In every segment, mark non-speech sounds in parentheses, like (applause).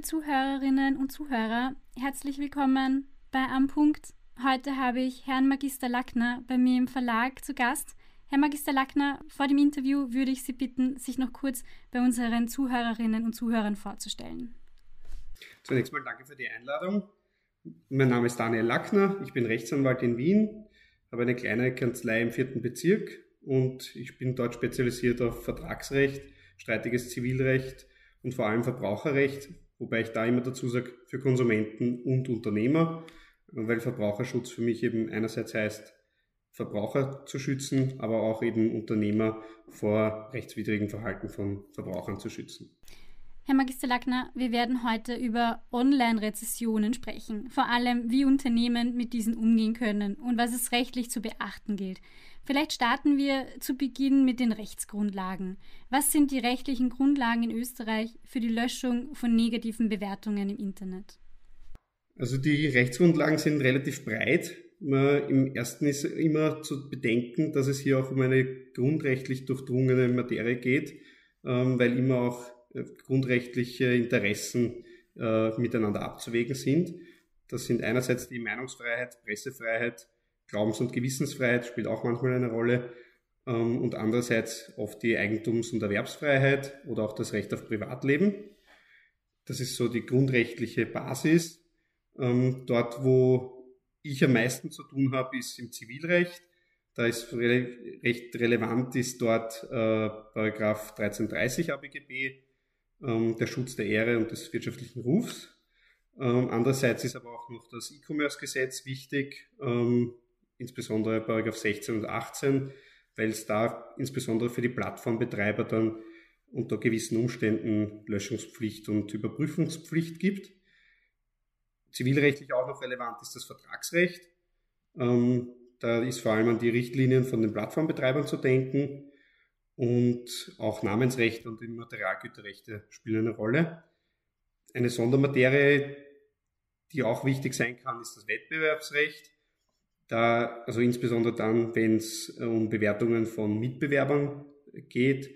liebe Zuhörerinnen und Zuhörer, herzlich willkommen bei Am Punkt. Heute habe ich Herrn Magister Lackner bei mir im Verlag zu Gast. Herr Magister Lackner, vor dem Interview würde ich Sie bitten, sich noch kurz bei unseren Zuhörerinnen und Zuhörern vorzustellen. Zunächst mal danke für die Einladung. Mein Name ist Daniel Lackner, ich bin Rechtsanwalt in Wien, habe eine kleine Kanzlei im vierten Bezirk und ich bin dort spezialisiert auf Vertragsrecht, streitiges Zivilrecht und vor allem Verbraucherrecht, wobei ich da immer dazu sage, für Konsumenten und Unternehmer, weil Verbraucherschutz für mich eben einerseits heißt, Verbraucher zu schützen, aber auch eben Unternehmer vor rechtswidrigen Verhalten von Verbrauchern zu schützen. Herr Magister Lackner, wir werden heute über Online-Rezessionen sprechen, vor allem wie Unternehmen mit diesen umgehen können und was es rechtlich zu beachten gilt. Vielleicht starten wir zu Beginn mit den Rechtsgrundlagen. Was sind die rechtlichen Grundlagen in Österreich für die Löschung von negativen Bewertungen im Internet? Also die Rechtsgrundlagen sind relativ breit. Im ersten ist immer zu bedenken, dass es hier auch um eine grundrechtlich durchdrungene Materie geht, ähm, weil immer auch äh, grundrechtliche Interessen äh, miteinander abzuwägen sind. Das sind einerseits die Meinungsfreiheit, Pressefreiheit, Glaubens- und Gewissensfreiheit spielt auch manchmal eine Rolle ähm, und andererseits oft die Eigentums- und Erwerbsfreiheit oder auch das Recht auf Privatleben. Das ist so die grundrechtliche Basis. Ähm, dort, wo ich am meisten zu tun habe, ist im Zivilrecht. Da ist recht relevant ist dort äh, Paragraph 1330 ABGB, ähm, der Schutz der Ehre und des wirtschaftlichen Rufs. Ähm, andererseits ist aber auch noch das E-Commerce-Gesetz wichtig, ähm, insbesondere Paragraph 16 und 18, weil es da insbesondere für die Plattformbetreiber dann unter gewissen Umständen Löschungspflicht und Überprüfungspflicht gibt. Zivilrechtlich auch noch relevant ist das Vertragsrecht. Ähm, da ist vor allem an die Richtlinien von den Plattformbetreibern zu denken und auch Namensrechte und Immaterialgüterrechte spielen eine Rolle. Eine Sondermaterie, die auch wichtig sein kann, ist das Wettbewerbsrecht. Da, also insbesondere dann, wenn es äh, um Bewertungen von Mitbewerbern geht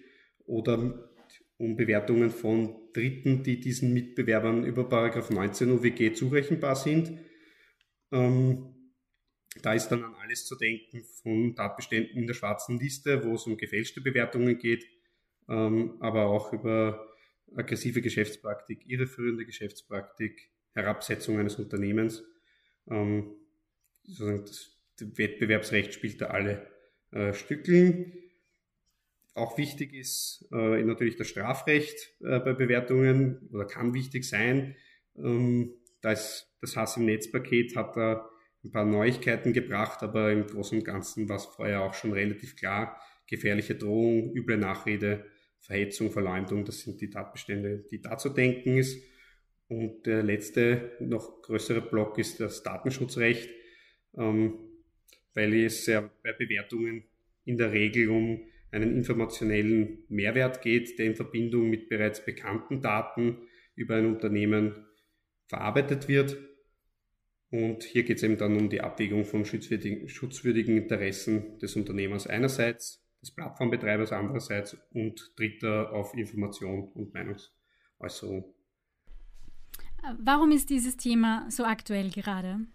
oder um Bewertungen von Dritten, die diesen Mitbewerbern über Paragraph 19 UWG zurechenbar sind. Ähm, da ist dann an alles zu denken von Tatbeständen in der schwarzen Liste, wo es um gefälschte Bewertungen geht, ähm, aber auch über aggressive Geschäftspraktik, irreführende Geschäftspraktik, Herabsetzung eines Unternehmens. Ähm, das Wettbewerbsrecht spielt da alle äh, Stückeln. Auch wichtig ist äh, natürlich das Strafrecht äh, bei Bewertungen oder kann wichtig sein. Ähm, da ist das Hass im Netzpaket hat da ein paar Neuigkeiten gebracht, aber im Großen und Ganzen war es vorher auch schon relativ klar. Gefährliche Drohung, üble Nachrede, Verhetzung, Verleumdung, das sind die Tatbestände, die da zu denken ist. Und der letzte, noch größere Block ist das Datenschutzrecht. Ähm, weil es ja bei Bewertungen in der Regel um einen informationellen Mehrwert geht, der in Verbindung mit bereits bekannten Daten über ein Unternehmen verarbeitet wird. Und hier geht es eben dann um die Abwägung von schutzwürdigen, schutzwürdigen Interessen des Unternehmers einerseits, des Plattformbetreibers andererseits und Dritter auf Information und Meinungsäußerung. Warum ist dieses Thema so aktuell gerade?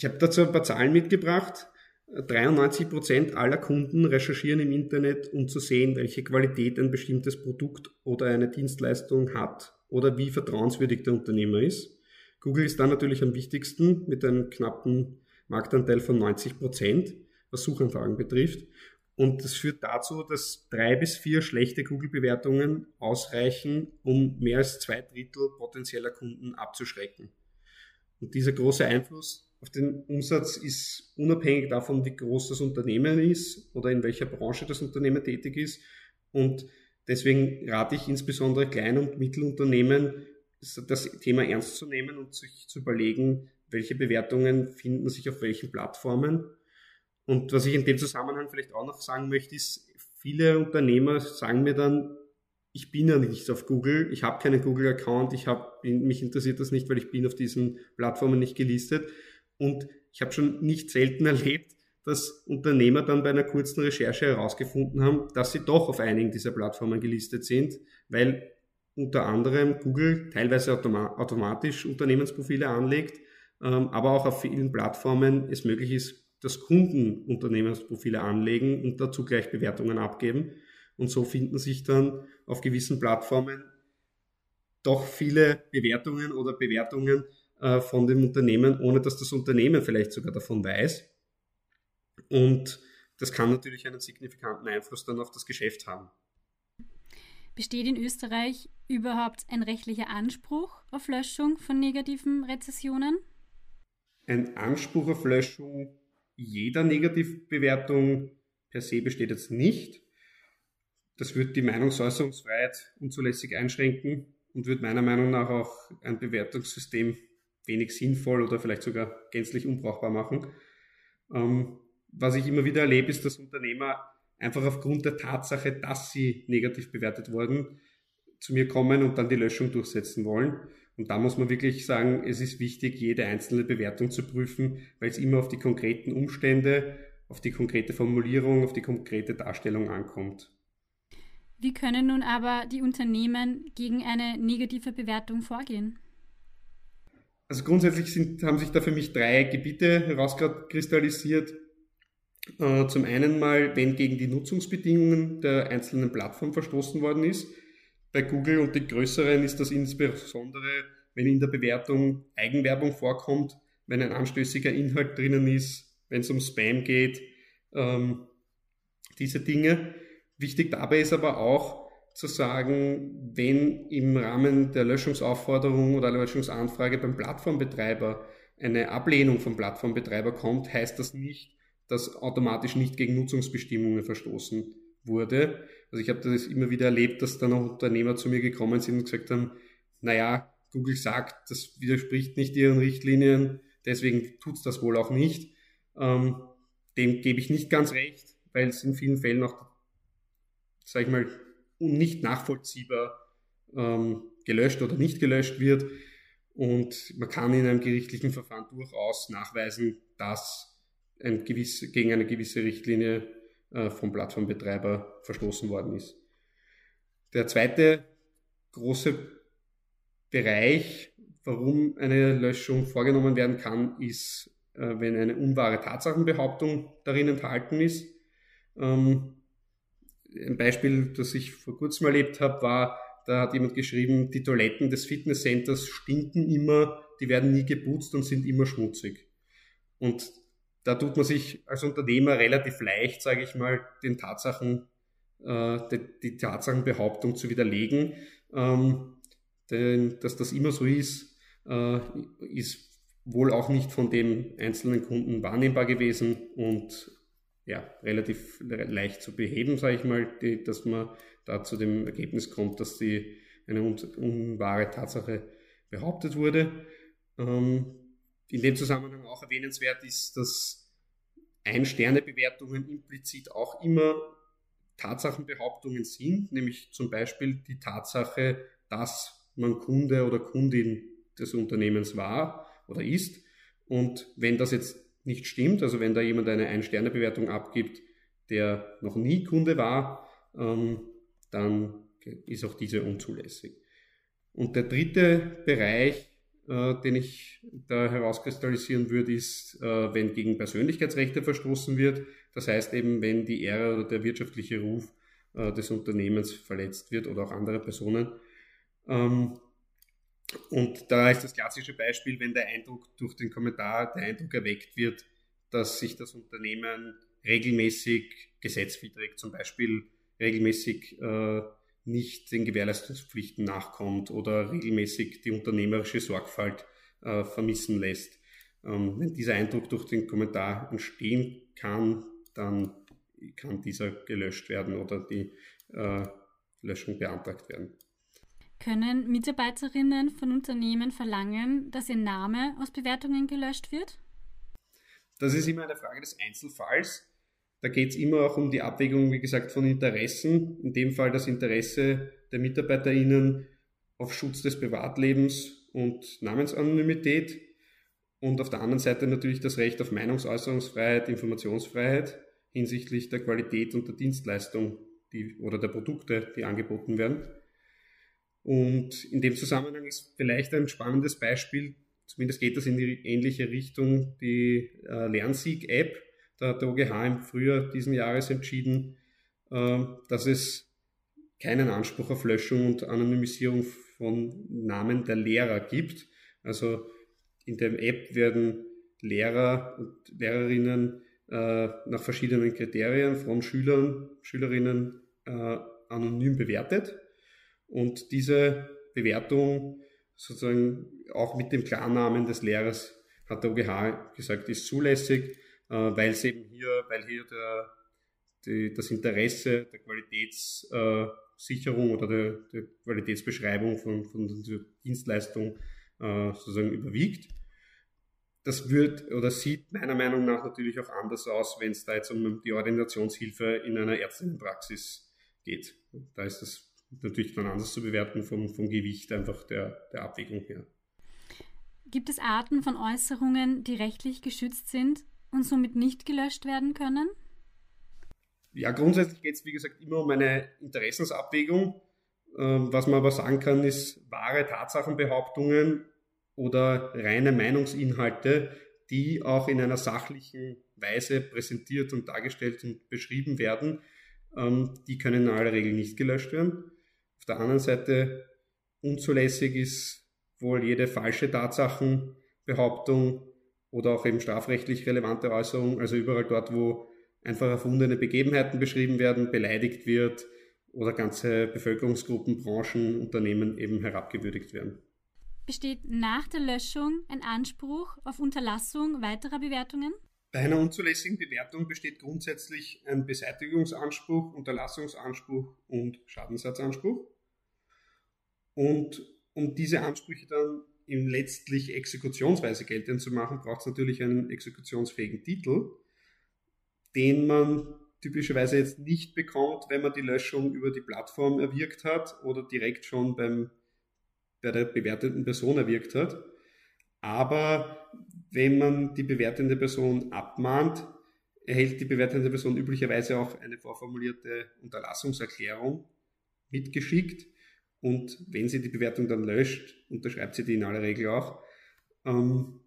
Ich habe dazu ein paar Zahlen mitgebracht. 93 Prozent aller Kunden recherchieren im Internet, um zu sehen, welche Qualität ein bestimmtes Produkt oder eine Dienstleistung hat oder wie vertrauenswürdig der Unternehmer ist. Google ist da natürlich am wichtigsten mit einem knappen Marktanteil von 90 Prozent, was Suchanfragen betrifft. Und das führt dazu, dass drei bis vier schlechte Google-Bewertungen ausreichen, um mehr als zwei Drittel potenzieller Kunden abzuschrecken. Und dieser große Einfluss auf den Umsatz ist unabhängig davon, wie groß das Unternehmen ist oder in welcher Branche das Unternehmen tätig ist. Und deswegen rate ich insbesondere Klein- und Mittelunternehmen, das Thema ernst zu nehmen und sich zu überlegen, welche Bewertungen finden sich auf welchen Plattformen. Und was ich in dem Zusammenhang vielleicht auch noch sagen möchte, ist, viele Unternehmer sagen mir dann, ich bin ja nicht auf Google, ich habe keinen Google-Account, ich hab, mich interessiert das nicht, weil ich bin auf diesen Plattformen nicht gelistet. Und ich habe schon nicht selten (laughs) erlebt, dass Unternehmer dann bei einer kurzen Recherche herausgefunden haben, dass sie doch auf einigen dieser Plattformen gelistet sind, weil unter anderem Google teilweise automa automatisch Unternehmensprofile anlegt, ähm, aber auch auf vielen Plattformen es möglich ist, dass Kunden Unternehmensprofile anlegen und dazu gleich Bewertungen abgeben. Und so finden sich dann auf gewissen Plattformen doch viele Bewertungen oder Bewertungen äh, von dem Unternehmen, ohne dass das Unternehmen vielleicht sogar davon weiß. Und das kann natürlich einen signifikanten Einfluss dann auf das Geschäft haben. Besteht in Österreich überhaupt ein rechtlicher Anspruch auf Löschung von negativen Rezessionen? Ein Anspruch auf Löschung jeder Negativbewertung per se besteht jetzt nicht. Das wird die Meinungsäußerungsfreiheit unzulässig einschränken und wird meiner Meinung nach auch ein Bewertungssystem wenig sinnvoll oder vielleicht sogar gänzlich unbrauchbar machen. Ähm, was ich immer wieder erlebe, ist, dass Unternehmer einfach aufgrund der Tatsache, dass sie negativ bewertet wurden, zu mir kommen und dann die Löschung durchsetzen wollen. Und da muss man wirklich sagen, es ist wichtig, jede einzelne Bewertung zu prüfen, weil es immer auf die konkreten Umstände, auf die konkrete Formulierung, auf die konkrete Darstellung ankommt. Wie können nun aber die Unternehmen gegen eine negative Bewertung vorgehen? Also grundsätzlich sind, haben sich da für mich drei Gebiete herauskristallisiert. Äh, zum einen mal, wenn gegen die Nutzungsbedingungen der einzelnen Plattform verstoßen worden ist. Bei Google und den größeren ist das insbesondere, wenn in der Bewertung Eigenwerbung vorkommt, wenn ein anstößiger Inhalt drinnen ist, wenn es um Spam geht, ähm, diese Dinge. Wichtig dabei ist aber auch zu sagen, wenn im Rahmen der Löschungsaufforderung oder Löschungsanfrage beim Plattformbetreiber eine Ablehnung vom Plattformbetreiber kommt, heißt das nicht, dass automatisch nicht gegen Nutzungsbestimmungen verstoßen wurde. Also ich habe das immer wieder erlebt, dass dann auch Unternehmer zu mir gekommen sind und gesagt haben, naja, Google sagt, das widerspricht nicht ihren Richtlinien, deswegen tut es das wohl auch nicht. Ähm, dem gebe ich nicht ganz recht, weil es in vielen Fällen auch, sage ich mal, nicht nachvollziehbar ähm, gelöscht oder nicht gelöscht wird. Und man kann in einem gerichtlichen Verfahren durchaus nachweisen, dass ein gewisse, gegen eine gewisse Richtlinie äh, vom Plattformbetreiber verstoßen worden ist. Der zweite große Bereich, warum eine Löschung vorgenommen werden kann, ist, äh, wenn eine unwahre Tatsachenbehauptung darin enthalten ist. Ähm, ein Beispiel, das ich vor kurzem erlebt habe, war, da hat jemand geschrieben, die Toiletten des Fitnesscenters stinken immer, die werden nie geputzt und sind immer schmutzig. Und da tut man sich als Unternehmer relativ leicht, sage ich mal, den Tatsachen, äh, die, die, Tatsachenbehauptung zu widerlegen. Ähm, denn dass das immer so ist, äh, ist wohl auch nicht von dem einzelnen Kunden wahrnehmbar gewesen und ja, relativ leicht zu beheben, sage ich mal, die, dass man da zu dem Ergebnis kommt, dass die eine un unwahre Tatsache behauptet wurde. Ähm, in dem Zusammenhang auch erwähnenswert ist, dass Ein-Sterne-Bewertungen implizit auch immer Tatsachenbehauptungen sind, nämlich zum Beispiel die Tatsache, dass man Kunde oder Kundin des Unternehmens war oder ist. Und wenn das jetzt nicht stimmt, also wenn da jemand eine Ein-Sterne-Bewertung abgibt, der noch nie Kunde war, ähm, dann ist auch diese unzulässig. Und der dritte Bereich äh, den ich da herauskristallisieren würde, ist, äh, wenn gegen Persönlichkeitsrechte verstoßen wird. Das heißt eben, wenn die Ehre oder der wirtschaftliche Ruf äh, des Unternehmens verletzt wird oder auch andere Personen. Ähm, und da ist das klassische Beispiel, wenn der Eindruck durch den Kommentar, der Eindruck erweckt wird, dass sich das Unternehmen regelmäßig gesetzwidrig, zum Beispiel regelmäßig äh, nicht den Gewährleistungspflichten nachkommt oder regelmäßig die unternehmerische Sorgfalt äh, vermissen lässt. Ähm, wenn dieser Eindruck durch den Kommentar entstehen kann, dann kann dieser gelöscht werden oder die äh, Löschung beantragt werden. Können Mitarbeiterinnen von Unternehmen verlangen, dass ihr Name aus Bewertungen gelöscht wird? Das ist immer eine Frage des Einzelfalls. Da geht es immer auch um die Abwägung, wie gesagt, von Interessen. In dem Fall das Interesse der MitarbeiterInnen auf Schutz des Privatlebens und Namensanonymität. Und auf der anderen Seite natürlich das Recht auf Meinungsäußerungsfreiheit, Informationsfreiheit hinsichtlich der Qualität und der Dienstleistung die, oder der Produkte, die angeboten werden. Und in dem Zusammenhang ist vielleicht ein spannendes Beispiel, zumindest geht das in die ähnliche Richtung, die äh, Lernsieg-App. Da hat der OGH im Frühjahr diesen Jahres entschieden, äh, dass es keinen Anspruch auf Löschung und Anonymisierung von Namen der Lehrer gibt. Also in der App werden Lehrer und Lehrerinnen äh, nach verschiedenen Kriterien von Schülern, Schülerinnen äh, anonym bewertet. Und diese Bewertung sozusagen auch mit dem Klarnamen des Lehrers hat der OGH gesagt, ist zulässig, äh, weil es eben hier, weil hier der, die, das Interesse der Qualitätssicherung oder der, der Qualitätsbeschreibung von, von der Dienstleistung äh, sozusagen überwiegt. Das wird oder sieht meiner Meinung nach natürlich auch anders aus, wenn es da jetzt um die Ordinationshilfe in einer Ärztinnenpraxis geht. Da ist das natürlich dann anders zu bewerten vom, vom Gewicht einfach der, der Abwägung her. Gibt es Arten von Äußerungen, die rechtlich geschützt sind und somit nicht gelöscht werden können? Ja, grundsätzlich geht es, wie gesagt, immer um eine Interessensabwägung. Ähm, was man aber sagen kann, ist wahre Tatsachenbehauptungen oder reine Meinungsinhalte, die auch in einer sachlichen Weise präsentiert und dargestellt und beschrieben werden, ähm, die können in aller Regel nicht gelöscht werden. Auf der anderen Seite unzulässig ist wohl jede falsche Tatsachenbehauptung oder auch eben strafrechtlich relevante Äußerung, also überall dort, wo einfach erfundene Begebenheiten beschrieben werden, beleidigt wird oder ganze Bevölkerungsgruppen, Branchen, Unternehmen eben herabgewürdigt werden. Besteht nach der Löschung ein Anspruch auf Unterlassung weiterer Bewertungen? Bei einer unzulässigen Bewertung besteht grundsätzlich ein Beseitigungsanspruch, Unterlassungsanspruch und Schadensersatzanspruch. Und um diese Ansprüche dann in letztlich exekutionsweise geltend zu machen, braucht es natürlich einen exekutionsfähigen Titel, den man typischerweise jetzt nicht bekommt, wenn man die Löschung über die Plattform erwirkt hat oder direkt schon beim, bei der bewerteten Person erwirkt hat. Aber wenn man die bewertende Person abmahnt, erhält die bewertende Person üblicherweise auch eine vorformulierte Unterlassungserklärung mitgeschickt. Und wenn sie die Bewertung dann löscht, unterschreibt sie die in aller Regel auch. Ähm,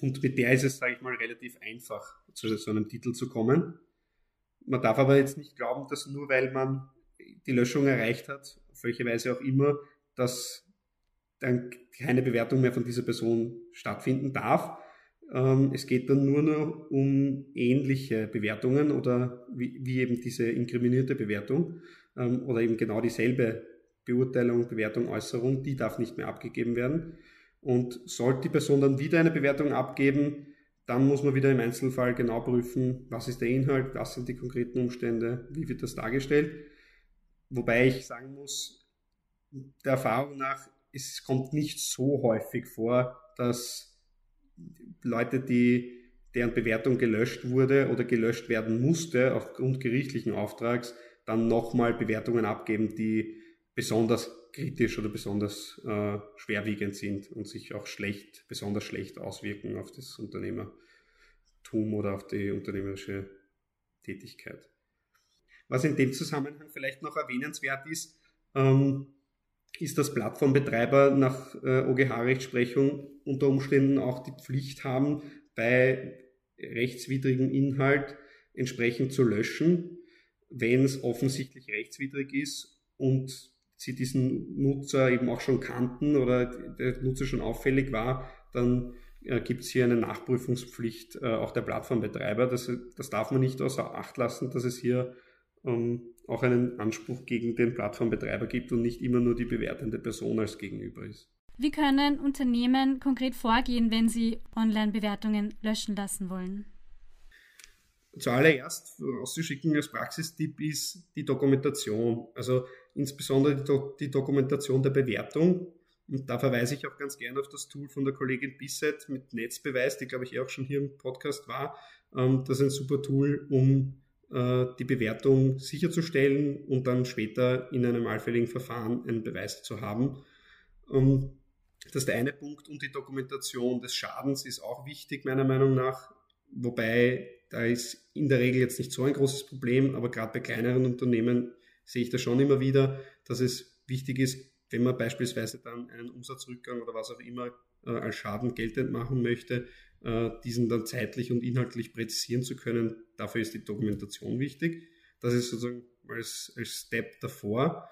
und mit der ist es, sage ich mal, relativ einfach, zu so einem Titel zu kommen. Man darf aber jetzt nicht glauben, dass nur weil man die Löschung erreicht hat, auf welche Weise auch immer, dass dann keine Bewertung mehr von dieser Person stattfinden darf. Ähm, es geht dann nur noch um ähnliche Bewertungen oder wie, wie eben diese inkriminierte Bewertung ähm, oder eben genau dieselbe Beurteilung, Bewertung, Äußerung, die darf nicht mehr abgegeben werden. Und sollte die Person dann wieder eine Bewertung abgeben, dann muss man wieder im Einzelfall genau prüfen, was ist der Inhalt, was sind die konkreten Umstände, wie wird das dargestellt. Wobei ich sagen muss, der Erfahrung nach es kommt nicht so häufig vor, dass Leute, die deren Bewertung gelöscht wurde oder gelöscht werden musste aufgrund gerichtlichen Auftrags, dann nochmal Bewertungen abgeben, die besonders kritisch oder besonders äh, schwerwiegend sind und sich auch schlecht, besonders schlecht auswirken auf das Unternehmertum oder auf die unternehmerische Tätigkeit. Was in dem Zusammenhang vielleicht noch erwähnenswert ist, ähm, ist, dass Plattformbetreiber nach äh, OGH-Rechtsprechung unter Umständen auch die Pflicht haben, bei rechtswidrigen Inhalt entsprechend zu löschen, wenn es offensichtlich rechtswidrig ist und sie diesen Nutzer eben auch schon kannten oder der Nutzer schon auffällig war, dann äh, gibt es hier eine Nachprüfungspflicht äh, auch der Plattformbetreiber. Das, das darf man nicht außer Acht lassen, dass es hier ähm, auch einen Anspruch gegen den Plattformbetreiber gibt und nicht immer nur die bewertende Person als Gegenüber ist. Wie können Unternehmen konkret vorgehen, wenn sie Online-Bewertungen löschen lassen wollen? Zuallererst vorauszuschicken als Praxistipp ist die Dokumentation, also insbesondere die, die, Dokumentation der Bewertung. Und da verweise ich auch ganz gerne auf das Tool von der Kollegin Bisset mit Netzbeweis, die glaube ich auch schon hier im Podcast war. Ähm, das ist ein super Tool, um äh, die Bewertung sicherzustellen und dann später in einem allfälligen Verfahren einen Beweis zu haben. Ähm, das ist der eine Punkt und die Dokumentation des Schadens ist auch wichtig, meiner Meinung nach. Wobei da ist in der Regel jetzt nicht so ein großes Problem, aber gerade bei kleineren Unternehmen sehe ich das schon immer wieder, dass es wichtig ist, wenn man beispielsweise dann einen Umsatzrückgang oder was auch immer äh, als Schaden geltend machen möchte, äh, diesen dann zeitlich und inhaltlich präzisieren zu können. Dafür ist die Dokumentation wichtig. Das ist sozusagen als, als Step davor.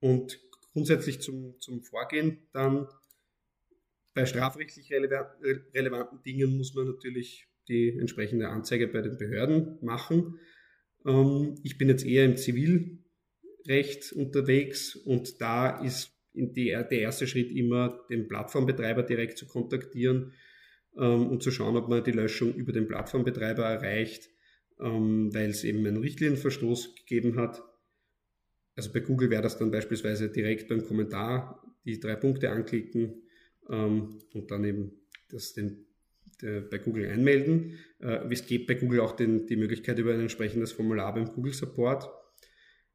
Und grundsätzlich zum, zum Vorgehen dann bei strafrechtlich relevanten Dingen muss man natürlich die entsprechende Anzeige bei den Behörden machen. Ähm, ich bin jetzt eher im Zivilrecht unterwegs und da ist die, der erste Schritt immer, den Plattformbetreiber direkt zu kontaktieren ähm, und zu schauen, ob man die Löschung über den Plattformbetreiber erreicht, ähm, weil es eben einen Richtlinienverstoß gegeben hat. Also bei Google wäre das dann beispielsweise direkt beim Kommentar die drei Punkte anklicken ähm, und dann eben das den, der, bei Google einmelden. Äh, es gibt bei Google auch den, die Möglichkeit über ein entsprechendes Formular beim Google Support.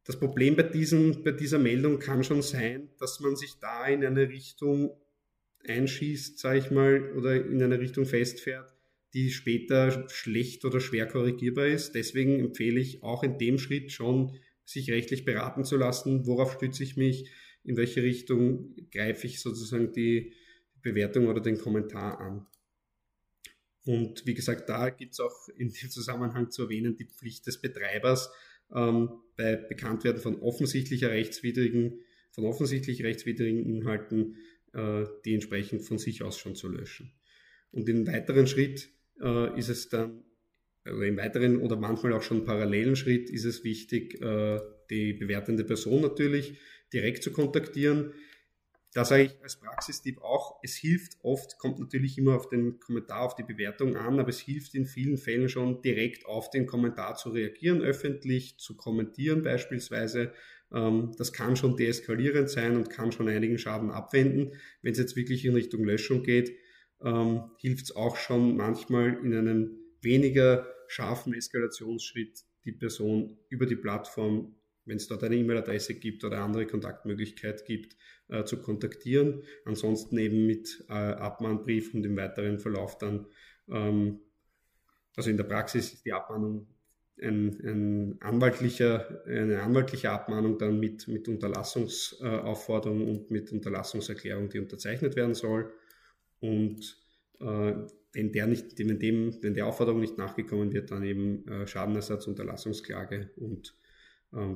Das Problem bei, diesen, bei dieser Meldung kann schon sein, dass man sich da in eine Richtung einschießt, sage ich mal, oder in eine Richtung festfährt, die später schlecht oder schwer korrigierbar ist. Deswegen empfehle ich auch in dem Schritt schon, sich rechtlich beraten zu lassen, worauf stütze ich mich, in welche Richtung greife ich sozusagen die Bewertung oder den Kommentar an. Und wie gesagt, da gibt es auch in dem Zusammenhang zu erwähnen die Pflicht des Betreibers, ähm, bei Bekanntwerden von offensichtlicher rechtswidrigen, von offensichtlich rechtswidrigen Inhalten, äh, die entsprechend von sich aus schon zu löschen. Und im weiteren Schritt äh, ist es dann, also im weiteren oder manchmal auch schon parallelen Schritt ist es wichtig, äh, die bewertende Person natürlich direkt zu kontaktieren. Da sage ich als Praxistipp auch, es hilft oft, kommt natürlich immer auf den Kommentar, auf die Bewertung an, aber es hilft in vielen Fällen schon direkt auf den Kommentar zu reagieren, öffentlich zu kommentieren beispielsweise. Ähm, das kann schon deeskalierend sein und kann schon einigen Schaden abwenden. Wenn es jetzt wirklich in Richtung Löschung geht, ähm, hilft es auch schon manchmal in einem weniger scharfen Eskalationsschritt die Person über die Plattform wenn es dort eine E-Mail-Adresse gibt oder andere Kontaktmöglichkeit gibt, äh, zu kontaktieren. Ansonsten eben mit äh, Abmahnbrief und im weiteren Verlauf dann, ähm, also in der Praxis ist die Abmahnung ein, ein anwaltlicher, eine anwaltliche Abmahnung dann mit, mit Unterlassungsaufforderung und mit Unterlassungserklärung, die unterzeichnet werden soll. Und äh, wenn der nicht, wenn dem, wenn der Aufforderung nicht nachgekommen wird, dann eben äh, Schadenersatz, Unterlassungsklage und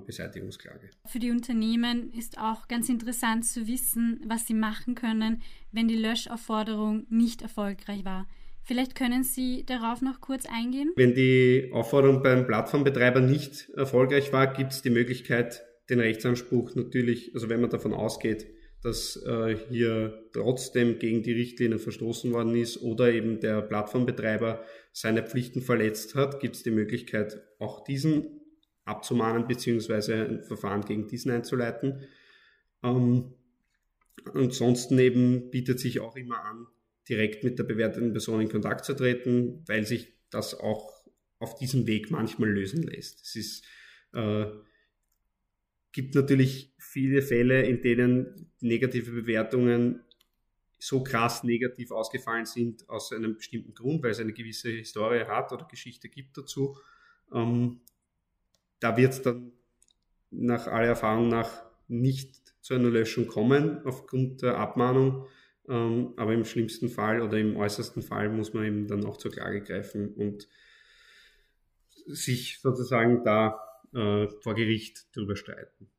Beseitigungsklage. Für die Unternehmen ist auch ganz interessant zu wissen, was sie machen können, wenn die Löschaufforderung nicht erfolgreich war. Vielleicht können Sie darauf noch kurz eingehen? Wenn die Aufforderung beim Plattformbetreiber nicht erfolgreich war, gibt es die Möglichkeit, den Rechtsanspruch natürlich, also wenn man davon ausgeht, dass äh, hier trotzdem gegen die Richtlinien verstoßen worden ist oder eben der Plattformbetreiber seine Pflichten verletzt hat, gibt es die Möglichkeit, auch diesen abzumahnen beziehungsweise ein Verfahren gegen diesen einzuleiten. Ähm, ansonsten eben bietet sich auch immer an, direkt mit der bewerteten Person in Kontakt zu treten, weil sich das auch auf diesem Weg manchmal lösen lässt. Es ist, äh, gibt natürlich viele Fälle, in denen negative Bewertungen so krass negativ ausgefallen sind aus einem bestimmten Grund, weil es eine gewisse Historie hat oder Geschichte gibt dazu. Ähm, da wird es dann nach aller Erfahrung nach nicht zu einer Löschung kommen aufgrund der Abmahnung. Ähm, aber im schlimmsten Fall oder im äußersten Fall muss man eben dann auch zur Klage greifen und sich sozusagen da äh, vor Gericht drüber streiten.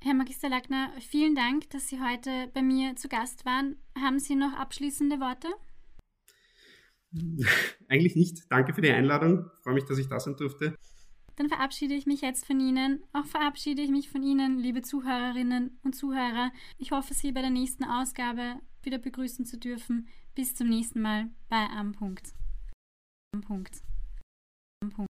Herr Magister Lackner, vielen Dank, dass Sie heute bei mir zu Gast waren. Haben Sie noch abschließende Worte? (laughs) Eigentlich nicht. Danke für die Einladung. Ich freue mich, dass ich da sein durfte. Dann verabschiede ich mich jetzt von Ihnen. Auch verabschiede ich mich von Ihnen, liebe Zuhörerinnen und Zuhörer. Ich hoffe, Sie bei der nächsten Ausgabe wieder begrüßen zu dürfen. Bis zum nächsten Mal bei Am Punkt. Am Punkt. Am Punkt.